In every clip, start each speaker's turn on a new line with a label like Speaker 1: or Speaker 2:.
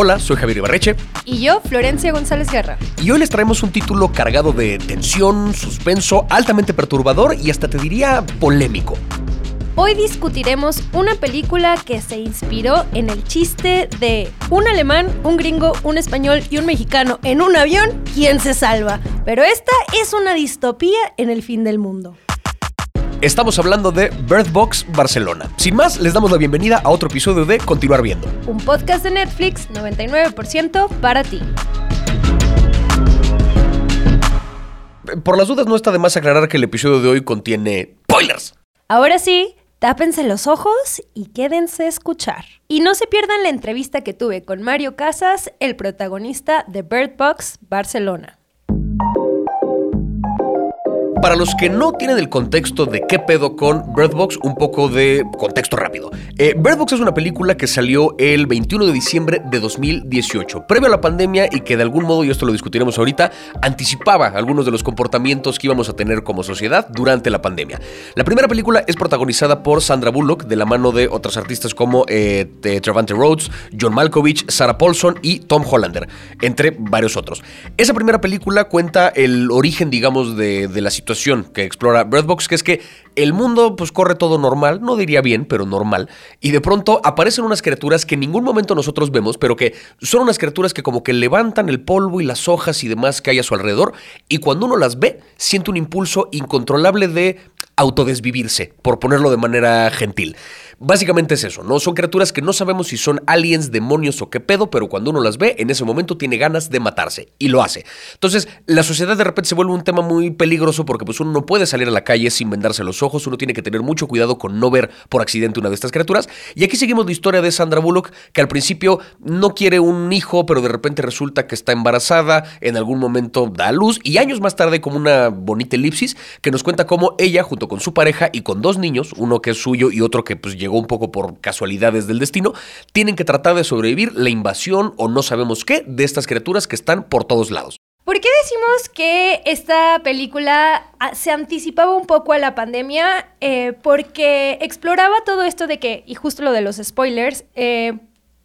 Speaker 1: Hola, soy Javier Ibarreche.
Speaker 2: Y yo, Florencia González Guerra.
Speaker 1: Y hoy les traemos un título cargado de tensión, suspenso, altamente perturbador y hasta te diría polémico.
Speaker 2: Hoy discutiremos una película que se inspiró en el chiste de un alemán, un gringo, un español y un mexicano en un avión, ¿quién se salva? Pero esta es una distopía en el fin del mundo.
Speaker 1: Estamos hablando de Bird Box Barcelona. Sin más, les damos la bienvenida a otro episodio de Continuar Viendo.
Speaker 2: Un podcast de Netflix 99% para ti.
Speaker 1: Por las dudas no está de más aclarar que el episodio de hoy contiene spoilers.
Speaker 2: Ahora sí, tápense los ojos y quédense a escuchar. Y no se pierdan la entrevista que tuve con Mario Casas, el protagonista de Bird Box Barcelona.
Speaker 1: Para los que no tienen el contexto de qué pedo con Bird Box, un poco de contexto rápido. Eh, Bird Box es una película que salió el 21 de diciembre de 2018, previo a la pandemia y que de algún modo, y esto lo discutiremos ahorita, anticipaba algunos de los comportamientos que íbamos a tener como sociedad durante la pandemia. La primera película es protagonizada por Sandra Bullock, de la mano de otros artistas como eh, Travante Rhodes, John Malkovich, Sarah Paulson y Tom Hollander, entre varios otros. Esa primera película cuenta el origen, digamos, de la situación que explora Bird Box, que es que el mundo pues corre todo normal, no diría bien, pero normal, y de pronto aparecen unas criaturas que en ningún momento nosotros vemos, pero que son unas criaturas que como que levantan el polvo y las hojas y demás que hay a su alrededor, y cuando uno las ve, siente un impulso incontrolable de autodesvivirse, por ponerlo de manera gentil. Básicamente es eso, ¿no? Son criaturas que no sabemos si son aliens, demonios o qué pedo, pero cuando uno las ve, en ese momento tiene ganas de matarse y lo hace. Entonces, la sociedad de repente se vuelve un tema muy peligroso porque pues uno no puede salir a la calle sin vendarse los ojos, uno tiene que tener mucho cuidado con no ver por accidente una de estas criaturas. Y aquí seguimos la historia de Sandra Bullock, que al principio no quiere un hijo, pero de repente resulta que está embarazada, en algún momento da a luz y años más tarde como una bonita elipsis que nos cuenta cómo ella junto con su pareja y con dos niños, uno que es suyo y otro que pues un poco por casualidades del destino, tienen que tratar de sobrevivir la invasión o no sabemos qué de estas criaturas que están por todos lados.
Speaker 2: ¿Por qué decimos que esta película ah, se anticipaba un poco a la pandemia? Eh, porque exploraba todo esto de que, y justo lo de los spoilers, eh,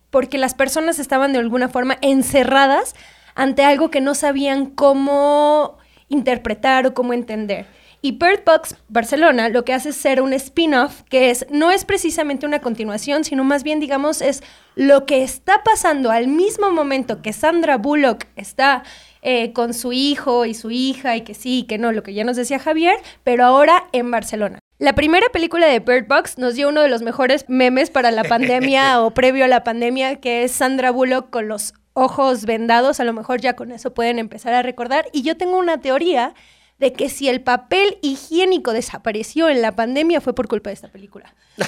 Speaker 2: porque las personas estaban de alguna forma encerradas ante algo que no sabían cómo interpretar o cómo entender. Y Bird Box Barcelona lo que hace es ser un spin-off que es, no es precisamente una continuación, sino más bien, digamos, es lo que está pasando al mismo momento que Sandra Bullock está eh, con su hijo y su hija y que sí, y que no, lo que ya nos decía Javier, pero ahora en Barcelona. La primera película de Bird Box nos dio uno de los mejores memes para la pandemia o previo a la pandemia, que es Sandra Bullock con los ojos vendados. A lo mejor ya con eso pueden empezar a recordar. Y yo tengo una teoría de que si el papel higiénico desapareció en la pandemia fue por culpa de esta película.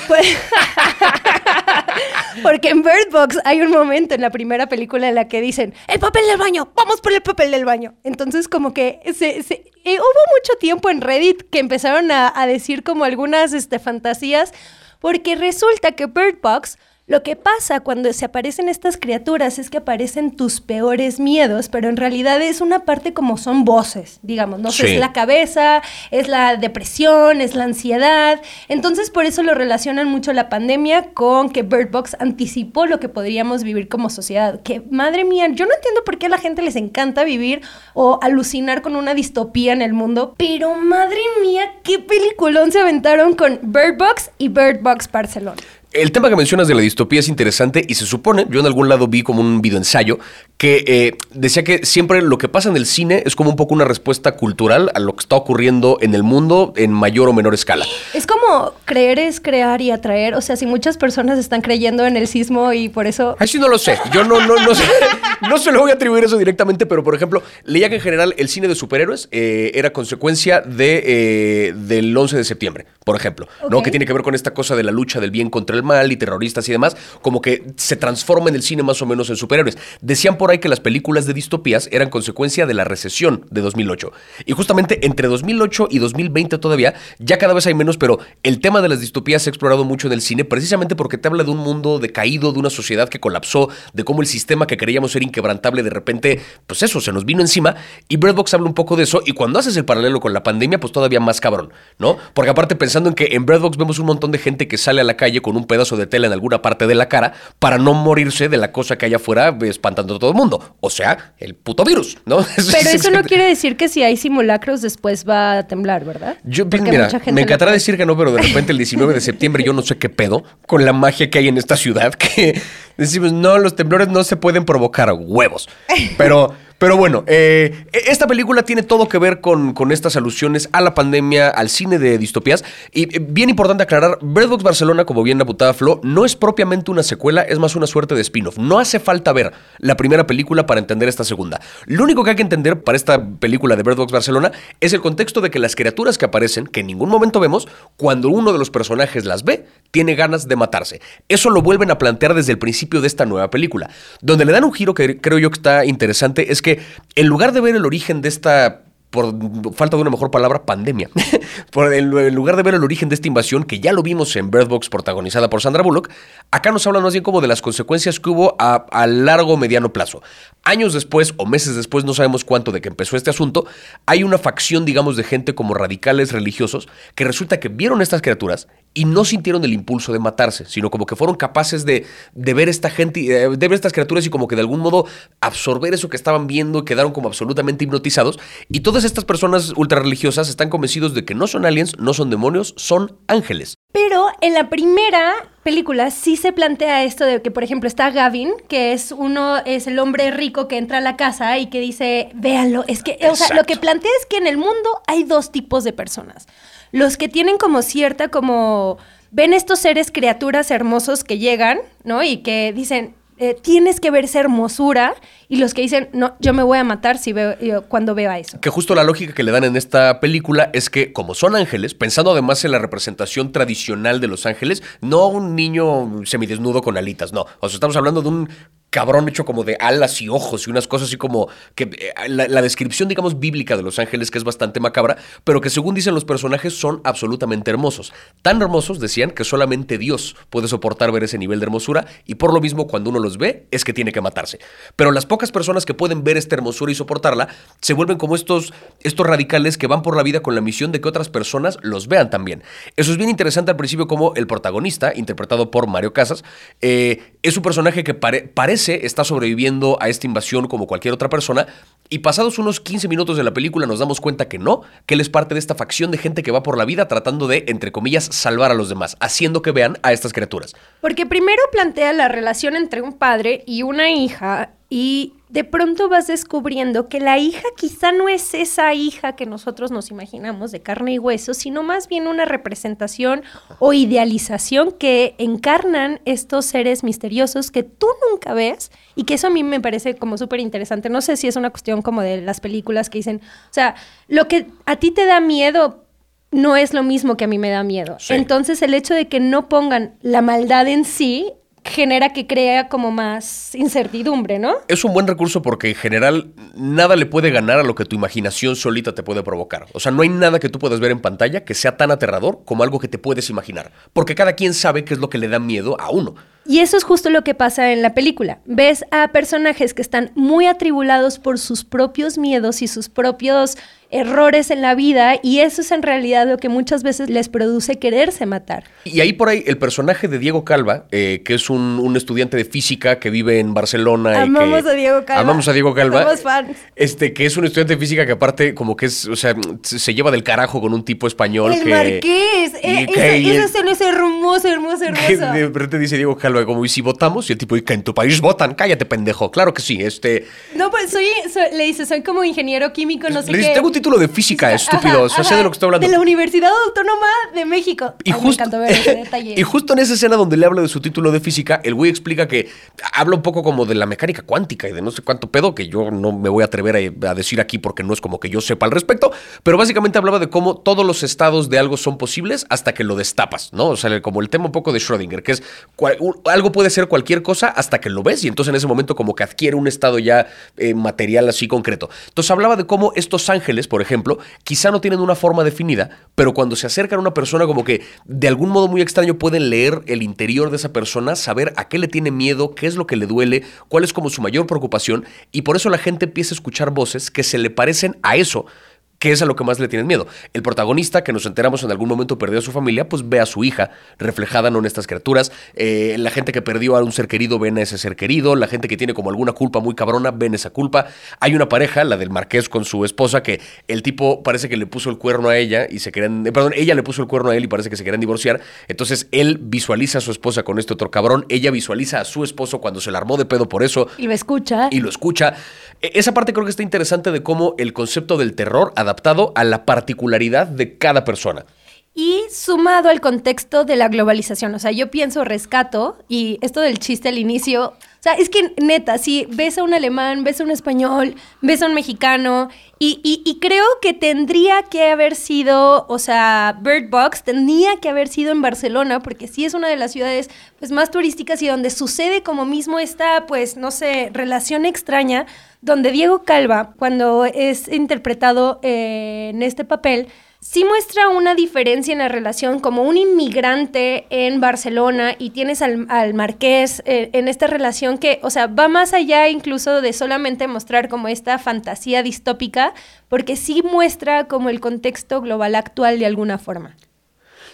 Speaker 2: Porque en Bird Box hay un momento en la primera película en la que dicen, el papel del baño, vamos por el papel del baño. Entonces como que se, eh, hubo mucho tiempo en Reddit que empezaron a, decir como algunas este, fantasías, porque resulta que Bird Box lo que pasa cuando se aparecen estas criaturas es que aparecen tus peores miedos, pero en realidad es una parte como son voces, digamos, no es la cabeza, es la depresión, es la ansiedad. Entonces por eso lo relacionan mucho la pandemia con que Bird Box anticipó lo que podríamos vivir como sociedad. Que madre mía, yo no entiendo por qué a la gente les encanta vivir o alucinar con una distopía en el mundo, pero madre mía, qué peliculón se aventaron con Bird Box y Bird Box Barcelona.
Speaker 1: El tema que mencionas de la distopía es interesante y se supone, yo en algún lado vi como un video ensayo, que eh, decía que siempre lo que pasa en el cine es como un poco una respuesta cultural a lo que está ocurriendo en el mundo en mayor o menor escala.
Speaker 2: Es como creer es crear y atraer. O sea, si muchas personas están creyendo en el sismo y por eso...
Speaker 1: Ay, sí, no lo sé. Yo no, no, no, sé, no se lo voy a atribuir eso directamente, pero por ejemplo, leía que en general el cine de superhéroes eh, era consecuencia de, eh, del 11 de septiembre, por ejemplo, ¿no? Que tiene que ver con esta cosa de la lucha del bien contra el mal y terroristas y demás, como que se transforma en el cine más o menos en superhéroes. Decían por ahí que las películas de distopías eran consecuencia de la recesión de 2008. Y justamente entre 2008 y 2020 todavía, ya cada vez hay menos, pero el tema de las distopías se ha explorado mucho en el cine precisamente porque te habla de un mundo decaído, de una sociedad que colapsó, de cómo el sistema que creíamos ser inquebrantable de repente, pues eso, se nos vino encima. Y Bird Box habla un poco de eso. Y cuando haces el paralelo con la pandemia, pues todavía más cabrón, ¿no? Porque aparte pensando en que en Bird Box vemos un montón de gente que sale a la calle con un pedazo de tela en alguna parte de la cara para no morirse de la cosa que hay afuera espantando a todo el mundo. O sea, el puto virus, ¿no?
Speaker 2: Pero eso no quiere decir que si hay simulacros después va a temblar, ¿verdad?
Speaker 1: Yo, mira, me encantará decir que no, pero de repente el 19 de septiembre yo no sé qué pedo con la magia que hay en esta ciudad que decimos, no, los temblores no se pueden provocar huevos. Pero... Pero bueno, eh, e-, esta película tiene todo que ver con, estas alusiones a la pandemia, al cine de distopías. Y eh, bien importante aclarar, Bird Box Barcelona, como bien apuntaba Flo, no es propiamente una secuela, es más una suerte de spin-off. No hace falta ver la primera película para entender esta segunda. Lo único que hay que entender para esta película de Bird Box Barcelona es el contexto de que las criaturas que aparecen, que en ningún momento vemos, cuando uno de los personajes las ve, tiene ganas de matarse. Eso lo vuelven a plantear desde el principio de esta nueva película. Donde le dan un giro que creo yo que está interesante es que en lugar de ver el origen de esta por falta de una mejor palabra, pandemia. por en lugar de ver el origen de esta invasión, que ya lo vimos en Bird Box protagonizada por Sandra Bullock, acá nos hablan más bien como de las consecuencias que hubo a, a largo o mediano plazo. Años después o meses después, no sabemos cuánto de que empezó este asunto, hay una facción, digamos, de gente como radicales religiosos que resulta que vieron estas criaturas y no sintieron el impulso de matarse, sino como que fueron capaces de, de ver esta gente, eh, de ver estas criaturas y como que de algún modo absorber eso que estaban viendo y quedaron como absolutamente hipnotizados. Y todas estas personas ultra religiosas están convencidos de que no son aliens, no son demonios, son ángeles.
Speaker 2: Pero en la primera película sí se plantea esto de que, por ejemplo, está Gavin, que es uno, es el hombre rico que entra a la casa y que dice, véanlo, es que, o sea, lo que plantea es que en el mundo hay dos tipos de personas los que tienen como cierta, como, ven estos seres, criaturas hermosos que llegan, ¿no? Y que dicen, eh, tienes que ver esa hermosura y los que dicen, no, yo me voy a matar si veo, cuando veo eso.
Speaker 1: Que justo la lógica que le dan en esta película es que como son ángeles, pensando además en la representación tradicional de los ángeles, no un niño semidesnudo con alitas, no. O sea, estamos hablando de un cabrón hecho como de alas y ojos y unas cosas así como que eh, la, descripción, digamos, bíblica de los ángeles, que es bastante macabra, pero que según dicen los personajes son absolutamente hermosos. Tan hermosos, decían, que solamente Dios puede soportar ver ese nivel de hermosura y por lo mismo cuando uno los ve es que tiene que matarse. Pero las pocas personas que pueden ver esta hermosura y soportarla se vuelven como estos, estos radicales que van por la vida con la misión de que otras personas los vean también. Eso es bien interesante al principio como el protagonista, interpretado por Mario Casas, eh, es un personaje que parece está sobreviviendo a esta invasión como cualquier otra persona y pasados unos 15 minutos de la película nos damos cuenta que no, que él es parte de esta facción de gente que va por la vida tratando de, entre comillas, salvar a los demás, haciendo que vean a estas criaturas.
Speaker 2: Porque primero plantea la relación entre un padre y una hija y de pronto vas descubriendo que la hija quizá no es esa hija que nosotros nos imaginamos de carne y hueso, sino más bien una representación o idealización que encarnan estos seres misteriosos que tú nunca ves y que eso a mí me parece como súper interesante. No sé si es una cuestión como de las películas que dicen, o sea, lo que a ti te da miedo no es lo mismo que a mí me da miedo. Entonces el hecho de que no pongan la maldad en sí genera que crea como más incertidumbre, ¿no?
Speaker 1: Es un buen recurso porque en general nada le puede ganar a lo que tu imaginación solita te puede provocar. O sea, no hay nada que tú puedas ver en pantalla que sea tan aterrador como algo que te puedes imaginar. Porque cada quien sabe qué es lo que le da miedo a uno.
Speaker 2: Y eso es justo lo que pasa en la película. Ves a personajes que están muy atribulados por sus propios miedos y sus propios errores en la vida y eso es en realidad lo que muchas veces les produce quererse matar.
Speaker 1: Y ahí por ahí el personaje de Diego Calva, eh, que es un, estudiante de física que vive en Barcelona.
Speaker 2: Amamos a Diego Calva.
Speaker 1: Amamos a Diego Calva.
Speaker 2: Somos fans.
Speaker 1: Este, que es un estudiante de física que aparte como que es, o sea, se lleva del carajo con un tipo español.
Speaker 2: El
Speaker 1: que,
Speaker 2: Marqués. Eh, esa, escena es hermosa, hermosa, hermosa.
Speaker 1: de repente dice Diego Calva como, ¿y si votamos? Y el tipo, ¿y que en tu país votan? Cállate, pendejo. Claro que sí, este...
Speaker 2: No, pues soy, le dice, soy como ingeniero químico, no sé
Speaker 1: le dice, Tengo un título de física, estúpido. o sea, sé de lo que estoy hablando.
Speaker 2: De la Universidad Autónoma de México.
Speaker 1: Y, justo, ver ese detalle. y justo en esa escena donde le hablo de su título de física, el güey explica que habla un poco como de la mecánica cuántica y de no sé cuánto pedo, que yo no me voy a atrever a, decir aquí porque no es como que yo sepa al respecto, pero básicamente hablaba de cómo todos los estados de algo son posibles hasta que lo destapas, ¿no? O sea, como el tema un poco de Schrödinger, que es algo puede ser cualquier cosa hasta que lo ves y entonces en ese momento como que adquiere un estado ya eh, material así concreto. Entonces hablaba de cómo estos ángeles, por ejemplo, quizá no tienen una forma definida, pero cuando se acercan a una persona como que de algún modo muy extraño pueden leer el interior de esa persona, saber a qué le tiene miedo, qué es lo que le duele, cuál es como su mayor preocupación y por eso la gente empieza a escuchar voces que se le parecen a eso que es a lo que más le tienen miedo. El protagonista, que nos enteramos en algún momento perdió a su familia, pues ve a su hija reflejada en estas criaturas. Eh, la gente que perdió a un ser querido ven a ese ser querido. La gente que tiene como alguna culpa muy cabrona ven esa culpa. Hay una pareja, la del marqués con su esposa, que el tipo parece que le puso el cuerno a ella y se querían. Eh, perdón, ella le puso el cuerno a él y parece que se querían divorciar. Entonces él visualiza a su esposa con este otro cabrón. Ella visualiza a su esposo cuando se la armó de pedo por eso.
Speaker 2: Y lo escucha.
Speaker 1: Y lo escucha. E, esa parte creo que está interesante de cómo el concepto del terror adaptado a la particularidad de cada persona.
Speaker 2: Y sumado al contexto de la globalización, o sea, yo pienso rescato y esto del chiste al inicio, o sea, es que neta, si ves a un alemán, ves a un español, ves a un mexicano, y, y, creo que tendría que haber sido, o sea, Bird Box tendría que haber sido en Barcelona, porque sí es una de las ciudades pues, más turísticas y donde sucede como mismo esta, pues, no sé, relación extraña, donde Diego Calva, cuando es interpretado eh, en este papel, sí muestra una diferencia en la relación como un inmigrante en Barcelona y tienes al, marqués eh, en esta relación que, o sea, va más allá incluso de solamente mostrar como esta fantasía distópica, porque sí muestra como el contexto global actual de alguna forma.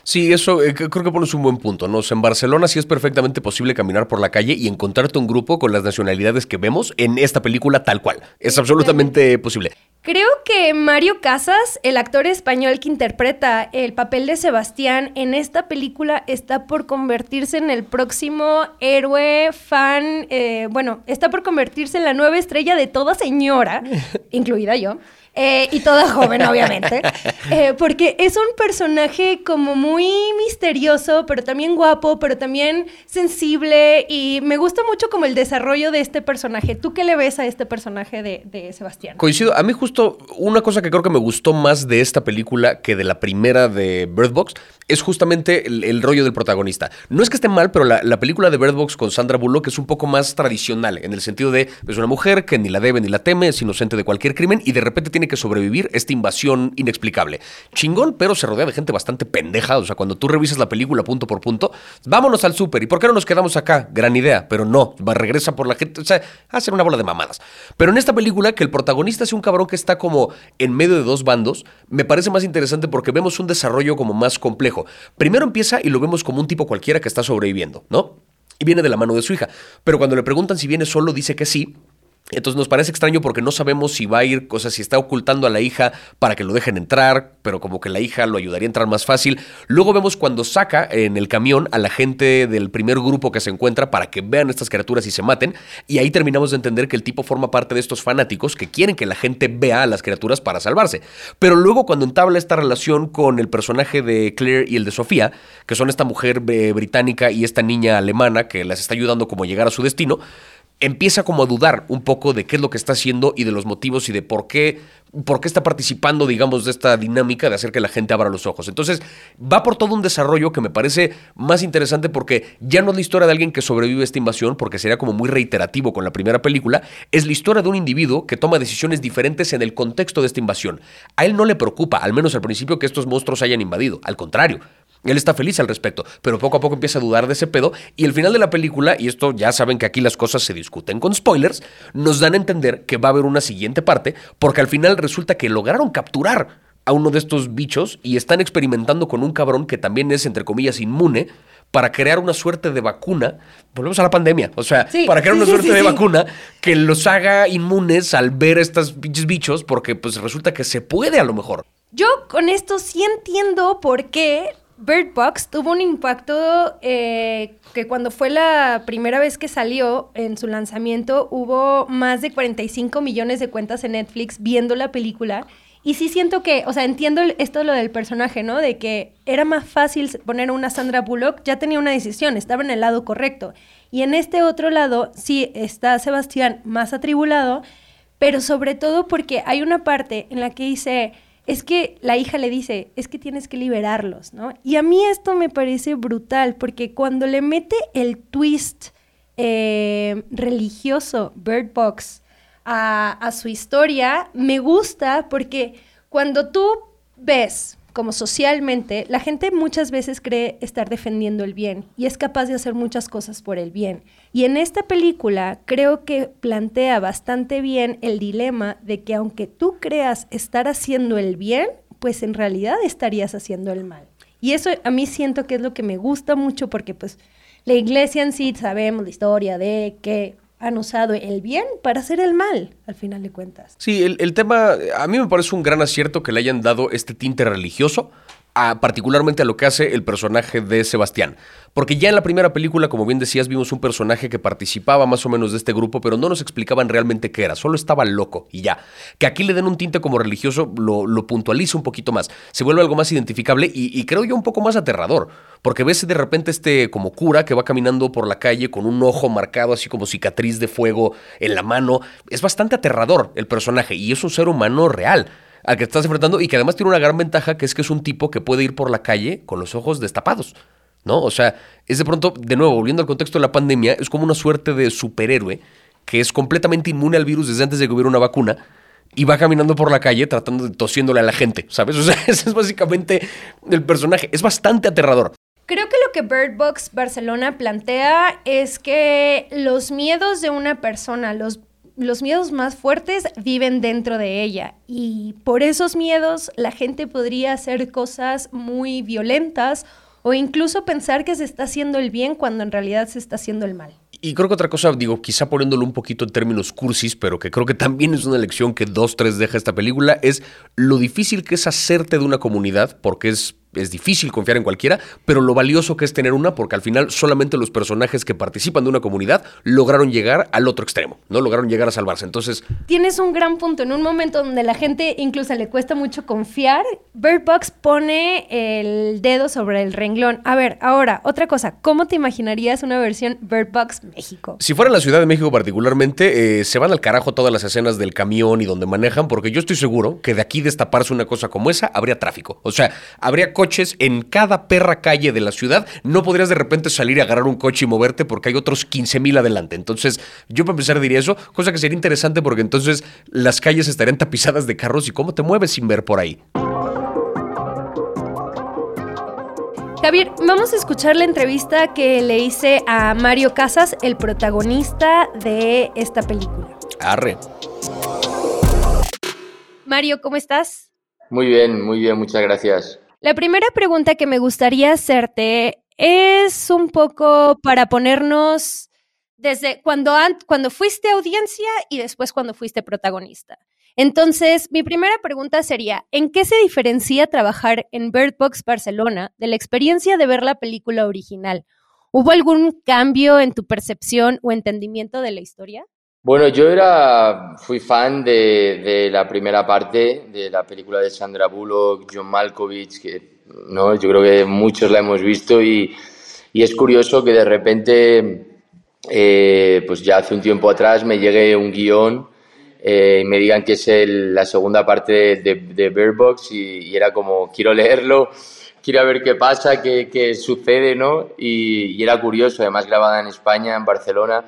Speaker 1: Sí, eso eh, creo que pones un buen punto, ¿no? en Barcelona sí es perfectamente posible caminar por la calle y encontrarte un grupo con las nacionalidades que vemos en esta película tal cual. Es absolutamente posible.
Speaker 2: Creo que Mario Casas, el actor español que interpreta el papel de Sebastián en esta película, está por convertirse en el próximo héroe fan, eh, bueno, está por convertirse en la nueva estrella de toda señora, incluida yo. Eh, y toda joven, obviamente, eh, porque es un personaje como muy misterioso, pero también guapo, pero también sensible, y me gusta mucho como el desarrollo de este personaje. ¿Tú qué le ves a este personaje de, Sebastián?
Speaker 1: Coincido, a mí justo una cosa que creo que me gustó más de esta película que de la primera de Bird Box es justamente el, rollo del protagonista. No es que esté mal, pero la, película de Bird Box con Sandra Bullock es un poco más tradicional, en el sentido de es una mujer que ni la debe ni la teme, es inocente de cualquier crimen y de repente tiene que sobrevivir esta invasión inexplicable. Chingón, pero se rodea de gente bastante pendeja. O sea, cuando tú revisas la película punto por punto, vámonos al súper. ¿Y por qué no nos quedamos acá? Gran idea, pero no, va, regresa por la gente. O sea, hacer una bola de mamadas. Pero en esta película, que el protagonista es un cabrón que está como en medio de dos bandos, me parece más interesante porque vemos un desarrollo como más complejo. Primero empieza y lo vemos como un tipo cualquiera que está sobreviviendo, ¿no? Y viene de la mano de su hija. Pero cuando le preguntan si viene solo, dice que sí. Entonces nos parece extraño porque no sabemos si va a ir, o sea, si está ocultando a la hija para que lo dejen entrar, pero como que la hija lo ayudaría a entrar más fácil. Luego vemos cuando saca en el camión a la gente del primer grupo que se encuentra para que vean estas criaturas y se maten. Y ahí terminamos de entender que el tipo forma parte de estos fanáticos que quieren que la gente vea a las criaturas para salvarse. Pero luego cuando entabla esta relación con el personaje de Claire y el de Sofía, que son esta mujer eh, británica y esta niña alemana que las está ayudando como a llegar a su destino, empieza como a dudar un poco de qué es lo que está haciendo y de los motivos y de por qué, por qué está participando, digamos, de esta dinámica de hacer que la gente abra los ojos. Entonces, va por todo un desarrollo que me parece más interesante porque ya no es la historia de alguien que sobrevive a esta invasión, porque sería como muy reiterativo con la primera película, es la historia de un individuo que toma decisiones diferentes en el contexto de esta invasión. A él no le preocupa, al menos al principio, que estos monstruos hayan invadido, al contrario, él está feliz al respecto, pero poco a poco empieza a dudar de ese pedo y el final de la película, y esto ya saben que aquí las cosas se discuten con spoilers, nos dan a entender que va a haber una siguiente parte porque al final resulta que lograron capturar a uno de estos bichos y están experimentando con un cabrón que también es, entre comillas, inmune para crear una suerte de vacuna. Volvemos a la pandemia. O sea, para crear una suerte de vacuna que los haga inmunes al ver estos pinches bichos, porque pues resulta que se puede a lo mejor.
Speaker 2: Yo con esto sí entiendo por qué Bird Box tuvo un impacto eh, que cuando fue la primera vez que salió en su lanzamiento hubo más de 45 millones de cuentas en Netflix viendo la película. Y sí siento que, o sea, entiendo esto lo del personaje, ¿no? De que era más fácil poner una Sandra Bullock, ya tenía una decisión, estaba en el lado correcto. Y en este otro lado sí está Sebastián más atribulado, pero sobre todo porque hay una parte en la que dice es que la hija le dice, es que tienes que liberarlos, ¿no? Y a mí esto me parece brutal, porque cuando le mete el twist eh, religioso, Bird Box, a, a su historia, me gusta porque cuando tú ves como socialmente, la gente muchas veces cree estar defendiendo el bien y es capaz de hacer muchas cosas por el bien. Y en esta película creo que plantea bastante bien el dilema de que aunque tú creas estar haciendo el bien, pues en realidad estarías haciendo el mal. Y eso a mí siento que es lo que me gusta mucho porque pues la iglesia en sí sabemos la historia de que han usado el bien para hacer el mal, al final de cuentas.
Speaker 1: Sí, el, tema, a mí me parece un gran acierto que le hayan dado este tinte religioso, particularmente a lo que hace el personaje de Sebastián. Porque ya en la primera película, como bien decías, vimos un personaje que participaba más o menos de este grupo, pero no nos explicaban realmente qué era, solo estaba loco y ya. Que aquí le den un tinte como religioso lo, lo puntualiza un poquito más, se vuelve algo más identificable y, creo yo un poco más aterrador, porque ves de repente este como cura que va caminando por la calle con un ojo marcado así como cicatriz de fuego en la mano. Es bastante aterrador el personaje y es un ser humano real al que estás enfrentando y que además tiene una gran ventaja que es que es un tipo que puede ir por la calle con los ojos destapados. ¿no? O sea, es de pronto, de nuevo, volviendo al contexto de la pandemia, es como una suerte de superhéroe que es completamente inmune al virus desde antes de que hubiera una vacuna y va caminando por la calle tratando de tosiéndole a la gente, ¿sabes? O sea, ese es básicamente el personaje. Es bastante aterrador.
Speaker 2: Creo que lo que Bird Box Barcelona plantea es que los miedos de una persona, los, los miedos más fuertes viven dentro de ella y por esos miedos la gente podría hacer cosas muy violentas o incluso pensar que se está haciendo el bien cuando en realidad se está haciendo el mal.
Speaker 1: Y creo que otra cosa, digo, quizá poniéndolo un poquito en términos cursis, pero que creo que también es una lección que dos, tres deja esta película, es lo difícil que es hacerte de una comunidad, porque es es difícil confiar en cualquiera, pero lo valioso que es tener una, porque al final solamente los personajes que participan de una comunidad lograron llegar al otro extremo, no lograron llegar a salvarse. Entonces.
Speaker 2: Tienes un gran punto. En un momento donde la gente incluso le cuesta mucho confiar, Bird Box pone el dedo sobre el renglón. A ver, ahora, otra cosa. ¿Cómo te imaginarías una versión Bird Box México?
Speaker 1: Si fuera en la Ciudad de México, particularmente, eh, se van al carajo todas las escenas del camión y donde manejan, porque yo estoy seguro que de aquí destaparse una cosa como esa, habría tráfico. O sea, habría coches en cada perra calle de la ciudad, no podrías de repente salir y agarrar un coche y moverte porque hay otros 15 mil adelante. Entonces, yo para empezar diría eso, cosa que sería interesante porque entonces las calles estarían tapizadas de carros y cómo te mueves sin ver por ahí.
Speaker 2: Javier, vamos a escuchar la entrevista que le hice a Mario Casas, el protagonista de esta película.
Speaker 1: Arre.
Speaker 2: Mario, ¿cómo estás?
Speaker 3: Muy bien, muy bien, muchas gracias.
Speaker 2: La primera pregunta que me gustaría hacerte es un poco para ponernos desde cuando, cuando fuiste audiencia y después cuando fuiste protagonista. Entonces, mi primera pregunta sería, ¿en qué se diferencia trabajar en Bird Box Barcelona de la experiencia de ver la película original? ¿Hubo algún cambio en tu percepción o entendimiento de la historia?
Speaker 3: Bueno, yo era, fui fan de, la primera parte de la película de Sandra Bullock, John Malkovich, que no, yo creo que muchos la hemos visto y, es curioso que de repente, eh, pues ya hace un tiempo atrás me llegue un guion eh, y me digan que es la segunda parte de, de Bird Box y, era como, quiero leerlo, quiero ver qué pasa, qué, sucede, ¿no? Y era curioso, además grabada en España, en Barcelona.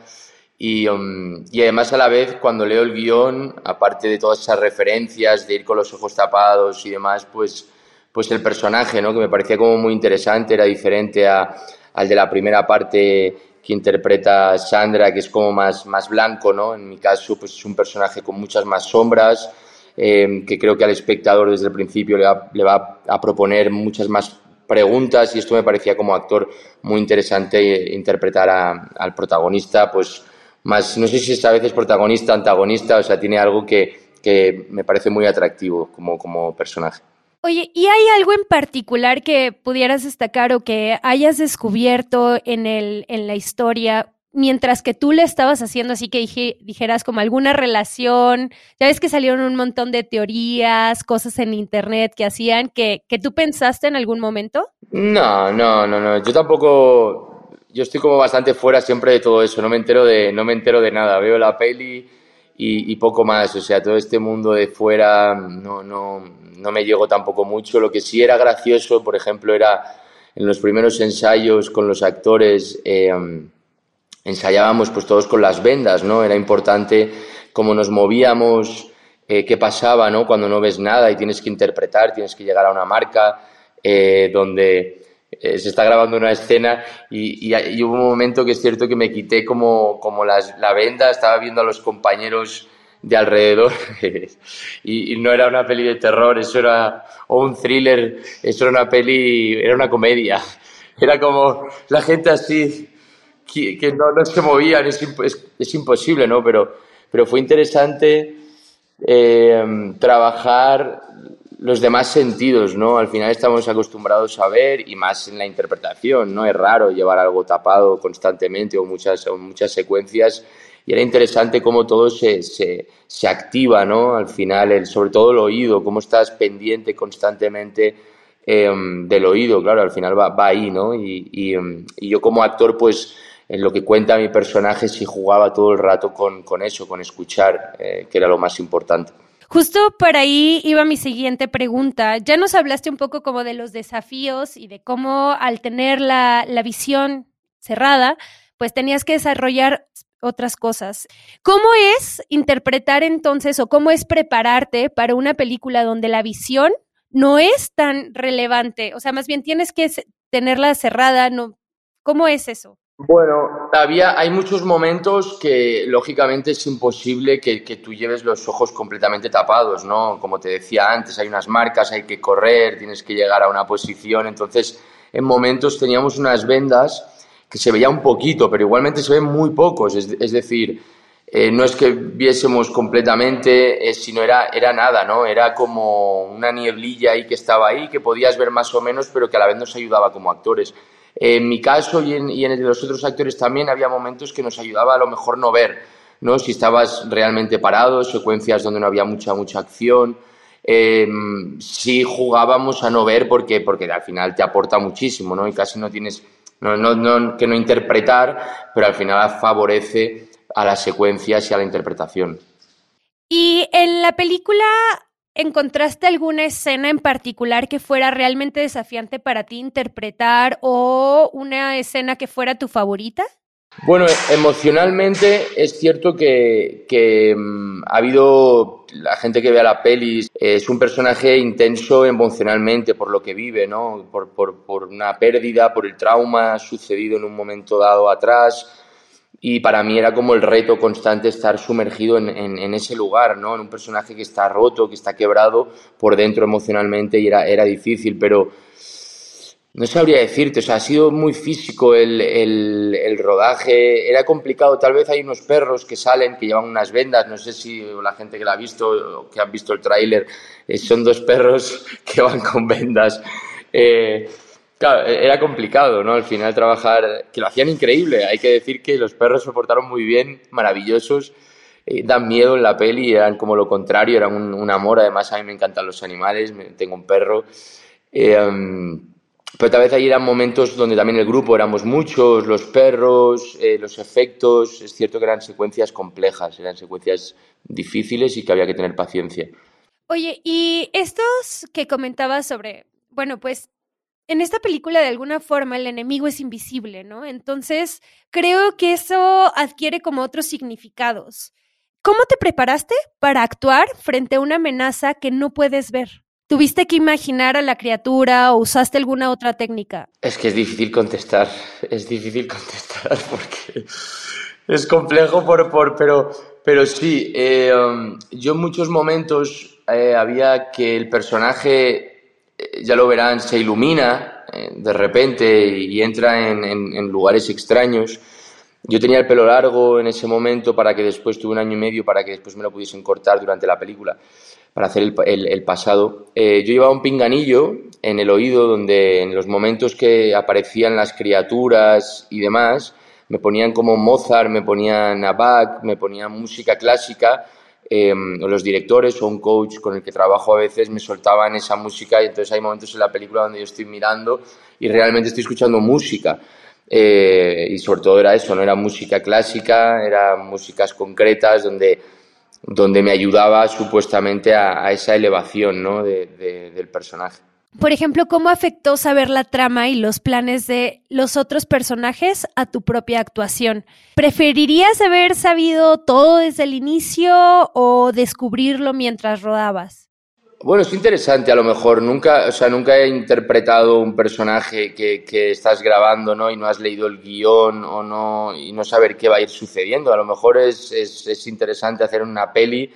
Speaker 3: Um, y, además a la vez cuando leo el guion, aparte de todas esas referencias de ir con los ojos tapados y demás, pues, pues el personaje, ¿no? que me parecía como muy interesante, era diferente a, al de la primera parte que interpreta Sandra, que es como más, más blanco, ¿no? En mi caso, pues es un personaje con muchas más sombras, eh, que creo que al espectador desde el principio le va, le va a proponer muchas más preguntas y esto me parecía como actor muy interesante interpretar al protagonista, pues más, no sé si es a veces protagonista, antagonista, o sea, tiene algo que, que me parece muy atractivo como, como personaje.
Speaker 2: Oye, ¿y hay algo en particular que pudieras destacar o que hayas descubierto en, el, en la historia mientras que tú le estabas haciendo así que dije, dijeras como alguna relación? Ya ves que salieron un montón de teorías, cosas en internet que hacían que, que tú pensaste en algún momento.
Speaker 3: No, no, no, no. Yo tampoco yo estoy como bastante fuera siempre de todo eso, no me entero de, no me entero de nada, veo la peli y, poco más, o sea, todo este mundo de fuera no, no, no me llegó tampoco mucho, lo que sí era gracioso, por ejemplo, era en los primeros ensayos con los actores, eh, ensayábamos pues todos con las vendas, ¿no? Era importante cómo nos movíamos, eh, qué pasaba ¿no? cuando no ves nada y tienes que interpretar, tienes que llegar a una marca eh, donde eh, se está grabando una escena y, hubo un momento que es cierto que me quité como, como las, la venda, estaba viendo a los compañeros de alrededor y, no era una peli de terror, eso era o un thriller, eso era una peli, era una comedia. Era como la gente así que, no, no, se movían, es, es, imposible, ¿no? Pero, pero fue interesante eh, trabajar los demás sentidos, ¿no? Al final estamos acostumbrados a ver y más en la interpretación, ¿no? Es raro llevar algo tapado constantemente o muchas, o muchas secuencias y era interesante cómo todo se, se, se activa, ¿no? Al final, el, sobre todo el oído, cómo estás pendiente constantemente em, del oído, claro, al final va, va ahí, ¿no? Y, y, em, y, yo como actor, pues en lo que cuenta mi personaje sí jugaba todo el rato con, con eso, con escuchar, eh, que era lo más importante.
Speaker 2: Justo por ahí iba mi siguiente pregunta. Ya nos hablaste un poco como de los desafíos y de cómo al tener la, la visión cerrada, pues tenías que desarrollar otras cosas. ¿Cómo es interpretar entonces o cómo es prepararte para una película donde la visión no es tan relevante? O sea, más bien tienes que tenerla cerrada, ¿no? ¿Cómo es eso?
Speaker 3: Bueno, había, hay muchos momentos que lógicamente es imposible que, que, tú lleves los ojos completamente tapados, ¿no? Como te decía antes, hay unas marcas, hay que correr, tienes que llegar a una posición, entonces en momentos teníamos unas vendas que se veía un poquito, pero igualmente se ven muy pocos, es, es decir, eh, no es que viésemos completamente, eh, sino era, era nada, ¿no? Era como una nieblilla ahí que estaba ahí, que podías ver más o menos, pero que a la vez nos ayudaba como actores. En mi caso y en, el de los otros actores también había momentos que nos ayudaba a lo mejor no ver, ¿no? Si estabas realmente parado, secuencias donde no había mucha, mucha acción. Eh, sí jugábamos a no ver porque, porque al final te aporta muchísimo, ¿no? Y casi no tienes, que no interpretar, pero al final favorece a las secuencias y a la interpretación.
Speaker 2: Y en la película ¿Encontraste alguna escena en particular que fuera realmente desafiante para ti interpretar o una escena que fuera tu favorita?
Speaker 3: Bueno, emocionalmente es cierto que, mm, ha habido la gente que vea la peli, es un personaje intenso emocionalmente por lo que vive, ¿no? Por, por una pérdida, por el trauma sucedido en un momento dado atrás, y para mí era como el reto constante estar sumergido en, en, ese lugar, ¿no? En un personaje que está roto, que está quebrado por dentro emocionalmente y era, era difícil, pero no sabría decirte, o sea, ha sido muy físico el, el, rodaje, era complicado, tal vez hay unos perros que salen, que llevan unas vendas, no sé si la gente que la ha visto que ha visto el tráiler, eh, son dos perros que van con vendas. Eh, Claro, e-, era complicado, ¿no? Al final trabajar, que lo hacían increíble. Hay que decir que los perros se portaron muy bien, maravillosos. Eh, dan miedo en la peli, eran como lo contrario, eran un, amor. Además, a mí me encantan los animales, tengo un perro. Eh, pero tal vez ahí eran momentos donde también el grupo éramos muchos, los perros, eh, los efectos. Es cierto que eran secuencias complejas, eran secuencias difíciles y que había que tener paciencia.
Speaker 2: Oye, y estos que comentabas sobre, bueno, pues en esta película de alguna forma el enemigo es invisible, ¿no? Entonces, creo que eso adquiere como otros significados. ¿Cómo te preparaste para actuar frente a una amenaza que no puedes ver? ¿Tuviste que imaginar a la criatura o usaste alguna otra técnica?
Speaker 3: Es que es difícil contestar, es difícil contestar porque es complejo, por, por pero, pero sí, eh, um, yo en muchos momentos eh, había que el personaje ya lo verán, se ilumina eh, de repente y, entra en, lugares extraños. Yo tenía el pelo largo en ese momento para que después tuve un año y medio para que después me lo pudiesen cortar durante la película, para hacer el, pasado. Eh, yo llevaba un pinganillo en el oído donde en los momentos que aparecían las criaturas y demás, me ponían como Mozart, me ponían a me ponían música clásica O los directores o un coach con el que trabajo a veces me soltaban esa música y entonces hay momentos en la película donde yo estoy mirando y realmente estoy escuchando música. Eh, y sobre todo era eso, no era música clásica, eran músicas concretas donde, donde me ayudaba supuestamente a, esa elevación ¿no? del personaje.
Speaker 2: Por ejemplo, ¿cómo afectó saber la trama y los planes de los otros personajes a tu propia actuación? ¿Preferirías haber sabido todo desde el inicio o descubrirlo mientras rodabas?
Speaker 3: Bueno, es interesante, a lo mejor nunca, o sea, nunca he interpretado un personaje que, estás grabando, ¿no? Y no has leído el guion o no, y no saber qué va a ir sucediendo. A lo mejor es, es interesante hacer una peli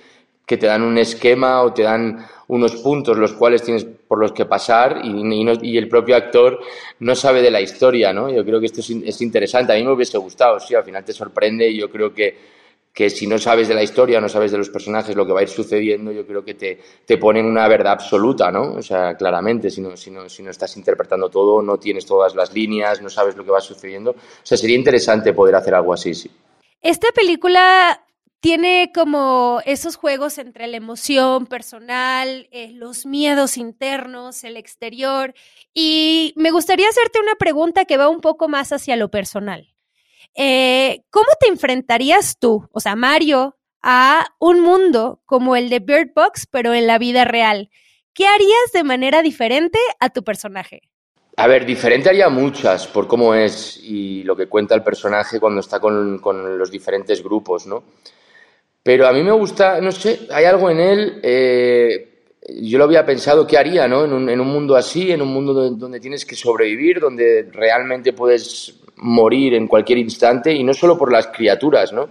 Speaker 3: que te dan un esquema o te dan unos puntos los cuales tienes por los que pasar y, y, el propio actor no sabe de la historia, ¿no? Yo creo que esto es, es, interesante. A mí me hubiese gustado, sí, al final te sorprende y yo creo que, que si no sabes de la historia, no sabes de los personajes, lo que va a ir sucediendo, yo creo que te, te ponen una verdad absoluta, ¿no? O sea, claramente, si no, si, no, si no estás interpretando todo, no tienes todas las líneas, no sabes lo que va sucediendo. O sea, sería interesante poder hacer algo así, sí.
Speaker 2: Esta película tiene como esos juegos entre la emoción personal, eh, los miedos internos, el exterior. Y me gustaría hacerte una pregunta que va un poco más hacia lo personal. Eh, ¿Cómo te enfrentarías tú, o sea, Mario, a un mundo como el de Bird Box, pero en la vida real? ¿Qué harías de manera diferente a tu personaje?
Speaker 3: A ver, diferente haría muchas por cómo es y lo que cuenta el personaje cuando está con, con los diferentes grupos, ¿no? Pero a mí me gusta, no sé, hay algo en él, eh, yo lo había pensado, ¿qué haría ¿no? en, un, en un mundo así, en un mundo donde, donde, tienes que sobrevivir, donde realmente puedes morir en cualquier instante y no solo por las criaturas, ¿no?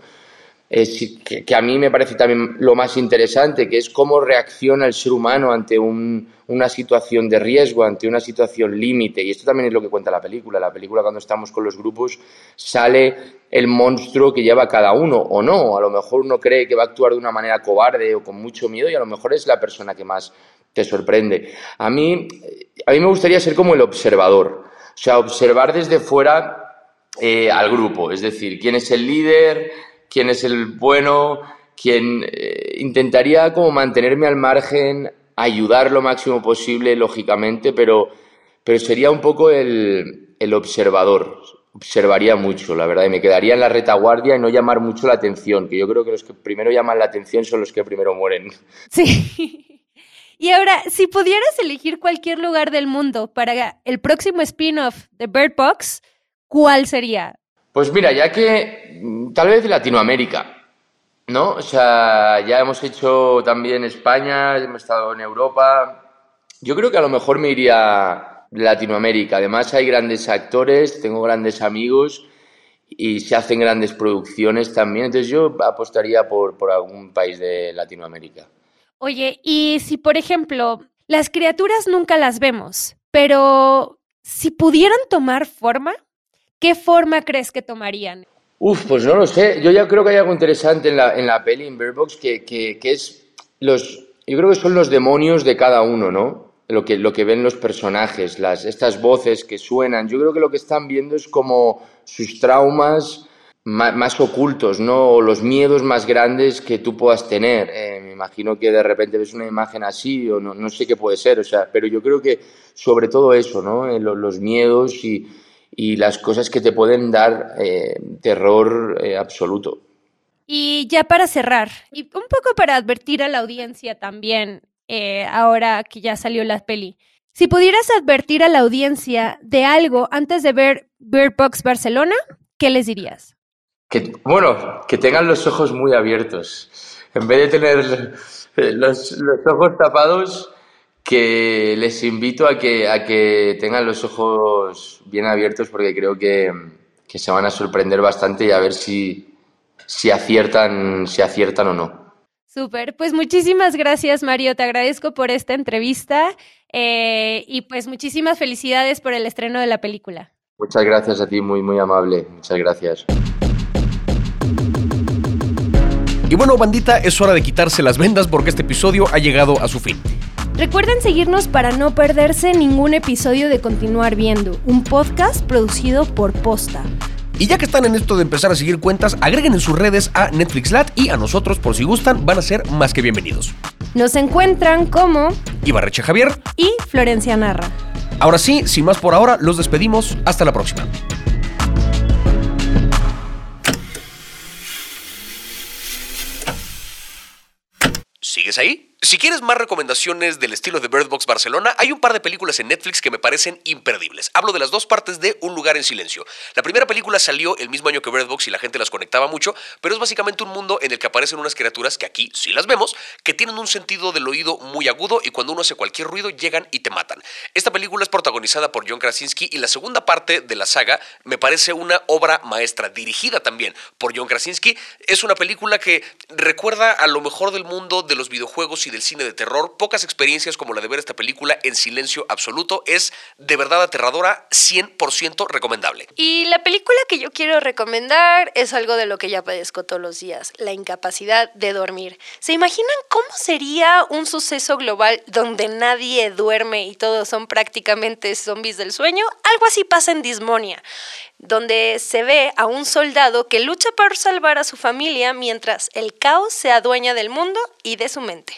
Speaker 3: Es, que, que, a mí me parece también lo más interesante, que es cómo reacciona el ser humano ante un, una situación de riesgo, ante una situación límite. Y esto también es lo que cuenta la película. La película, cuando estamos con los grupos, sale el monstruo que lleva cada uno, o no. A lo mejor uno cree que va a actuar de una manera cobarde o con mucho miedo, y a lo mejor es la persona que más te sorprende. A mí, a mí me gustaría ser como el observador. O sea, observar desde fuera eh, al grupo. Es decir, quién es el líder quién es el bueno, quién eh, intentaría como mantenerme al margen, ayudar lo máximo posible, lógicamente, pero, pero sería un poco el, el observador. Observaría mucho, la verdad, y me quedaría en la retaguardia y no llamar mucho la atención, que yo creo que los que primero llaman la atención son los que primero mueren.
Speaker 2: Sí. Y ahora, si pudieras elegir cualquier lugar del mundo para el próximo spin-off de Bird Box, ¿cuál sería?
Speaker 3: Pues mira, ya que mm, tal vez Latinoamérica, ¿no? O sea, ya hemos hecho también España, hemos estado en Europa. Yo creo que a lo mejor me iría Latinoamérica. Además hay grandes actores, tengo grandes amigos y se hacen grandes producciones también. Entonces yo apostaría por, por algún país de Latinoamérica.
Speaker 2: Oye, y si por ejemplo las criaturas nunca las vemos, pero si pudieran tomar forma, ¿Qué forma crees que tomarían?
Speaker 3: Uf, pues no lo sé. Yo ya creo que hay algo interesante en la, en la peli, en Bird Box, que, que, que, es los... Yo creo que son los demonios de cada uno, ¿no? Lo que, lo que ven los personajes, las, estas voces que suenan. Yo creo que lo que están viendo es como sus traumas más, ocultos, ¿no? O los miedos más grandes que tú puedas tener. Eh, me imagino que de repente ves una imagen así o no, no sé qué puede ser, o sea, pero yo creo que sobre todo eso, ¿no? Eh, los, miedos y y las cosas que te pueden dar eh, terror absoluto.
Speaker 2: Y ya para cerrar, y un poco para advertir a la audiencia también, eh, ahora que ya salió la peli, si pudieras advertir a la audiencia de algo antes de ver Bird Box Barcelona, ¿qué les dirías?
Speaker 3: Que, bueno, que tengan los ojos muy abiertos. En vez de tener los, los ojos tapados, que les invito a que, a que tengan los ojos bien abiertos porque creo que, que se van a sorprender bastante y a ver si, si, aciertan, si aciertan o no.
Speaker 2: Súper, pues muchísimas gracias Mario, te agradezco por esta entrevista eh, y pues muchísimas felicidades por el estreno de la película.
Speaker 3: Muchas gracias a ti, muy, muy amable, muchas gracias.
Speaker 1: Y bueno, bandita, es hora de quitarse las vendas porque este episodio ha llegado a su fin.
Speaker 2: Recuerden seguirnos para no perderse ningún episodio de Continuar Viendo, un podcast producido por Posta.
Speaker 1: Y ya que están en esto de empezar a seguir cuentas, agreguen en sus redes a NetflixLat y a nosotros, por si gustan, van a ser más que bienvenidos.
Speaker 2: Nos encuentran como
Speaker 1: Ibarreche Javier
Speaker 2: y Florencia Narra.
Speaker 1: Ahora sí, sin más por ahora, los despedimos. Hasta la próxima. ¿Sigues ahí? Si quieres más recomendaciones del estilo de Bird Box Barcelona, hay un par de películas en Netflix que me parecen imperdibles. Hablo de las dos partes de Un lugar en silencio. La primera película salió el mismo año que Bird Box y la gente las conectaba mucho, pero es básicamente un mundo en el que aparecen unas criaturas que aquí sí las vemos, que tienen un sentido del oído muy agudo y cuando uno hace cualquier ruido llegan y te matan. Esta película es protagonizada por John Krasinski y la segunda parte de la saga me parece una obra maestra, dirigida también por John Krasinski. Es una película que recuerda a lo mejor del mundo de los videojuegos y del cine de terror, pocas experiencias como la de ver esta película en silencio absoluto es de verdad aterradora, 100% recomendable.
Speaker 2: Y la película que yo quiero recomendar es algo de lo que ya padezco todos los días, la incapacidad de dormir. ¿Se imaginan cómo sería un suceso global donde nadie duerme y todos son prácticamente zombies del sueño? Algo así pasa en Dismonia donde se ve a un soldado que lucha por salvar a su familia mientras el caos se adueña del mundo y de su mente.